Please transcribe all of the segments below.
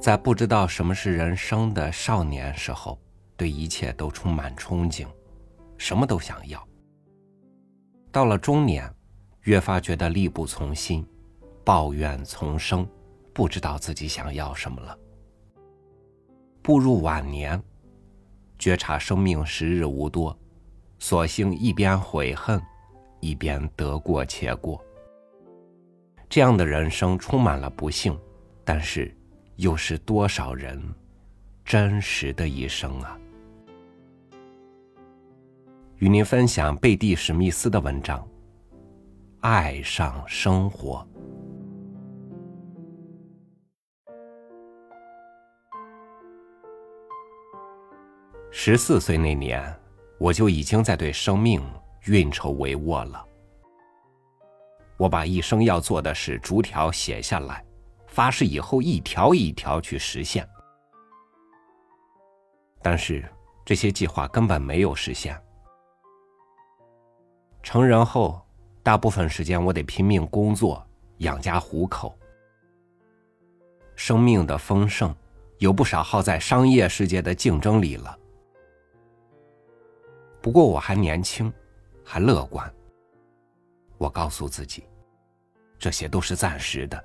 在不知道什么是人生的少年时候，对一切都充满憧憬，什么都想要。到了中年，越发觉得力不从心，抱怨丛生，不知道自己想要什么了。步入晚年，觉察生命时日无多，索性一边悔恨，一边得过且过。这样的人生充满了不幸，但是又是多少人真实的一生啊！与您分享贝蒂·史密斯的文章《爱上生活》。十四岁那年，我就已经在对生命运筹帷幄了。我把一生要做的事逐条写下来，发誓以后一条一条去实现。但是这些计划根本没有实现。成人后，大部分时间我得拼命工作养家糊口。生命的丰盛，有不少耗在商业世界的竞争里了。不过我还年轻，还乐观。我告诉自己，这些都是暂时的，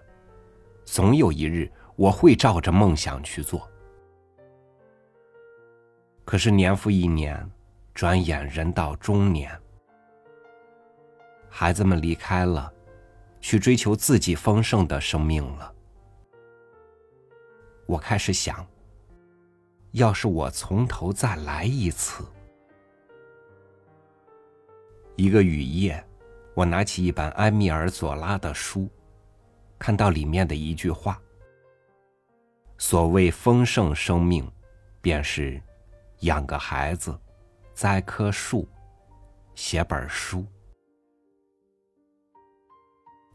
总有一日我会照着梦想去做。可是年复一年，转眼人到中年，孩子们离开了，去追求自己丰盛的生命了。我开始想，要是我从头再来一次。一个雨夜，我拿起一本埃米尔·佐拉的书，看到里面的一句话：“所谓丰盛生命，便是养个孩子，栽棵树，写本书。”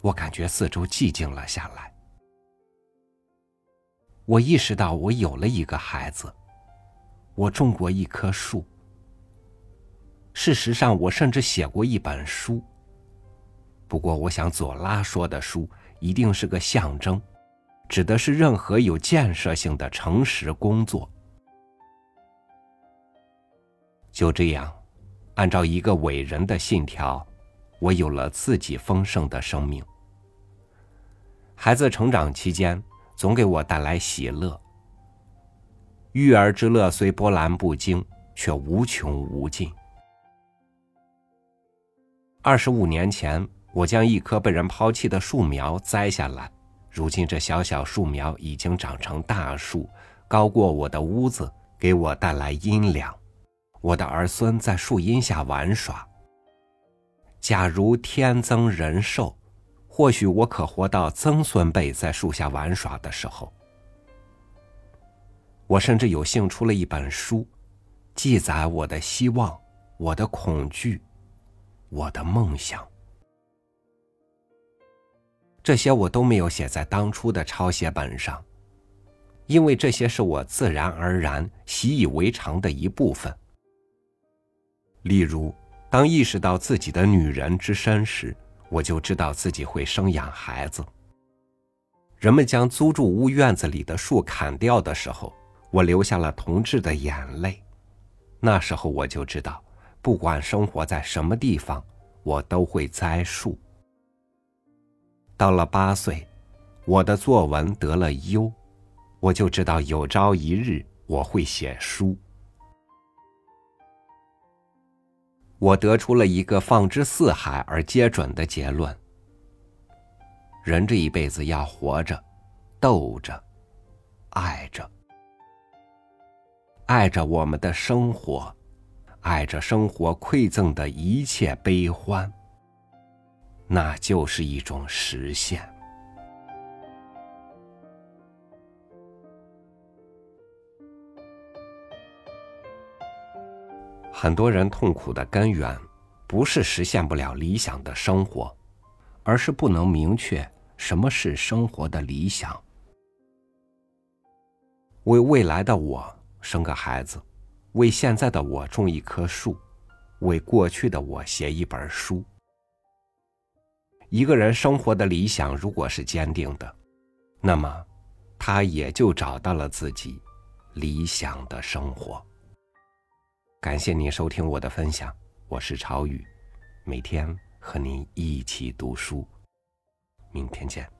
我感觉四周寂静了下来。我意识到，我有了一个孩子，我种过一棵树。事实上，我甚至写过一本书。不过，我想左拉说的书一定是个象征，指的是任何有建设性的诚实工作。就这样，按照一个伟人的信条，我有了自己丰盛的生命。孩子成长期间，总给我带来喜乐。育儿之乐虽波澜不惊，却无穷无尽。二十五年前，我将一棵被人抛弃的树苗栽下来，如今这小小树苗已经长成大树，高过我的屋子，给我带来阴凉。我的儿孙在树荫下玩耍。假如天增人寿，或许我可活到曾孙辈在树下玩耍的时候。我甚至有幸出了一本书，记载我的希望，我的恐惧。我的梦想，这些我都没有写在当初的抄写本上，因为这些是我自然而然、习以为常的一部分。例如，当意识到自己的女人之身时，我就知道自己会生养孩子。人们将租住屋院子里的树砍掉的时候，我流下了同志的眼泪。那时候我就知道。不管生活在什么地方，我都会栽树。到了八岁，我的作文得了优，我就知道有朝一日我会写书。我得出了一个放之四海而皆准的结论：人这一辈子要活着，斗着，爱着，爱着我们的生活。爱着生活馈赠的一切悲欢，那就是一种实现。很多人痛苦的根源，不是实现不了理想的生活，而是不能明确什么是生活的理想。为未来的我生个孩子。为现在的我种一棵树，为过去的我写一本书。一个人生活的理想如果是坚定的，那么他也就找到了自己理想的生活。感谢你收听我的分享，我是朝宇，每天和您一起读书，明天见。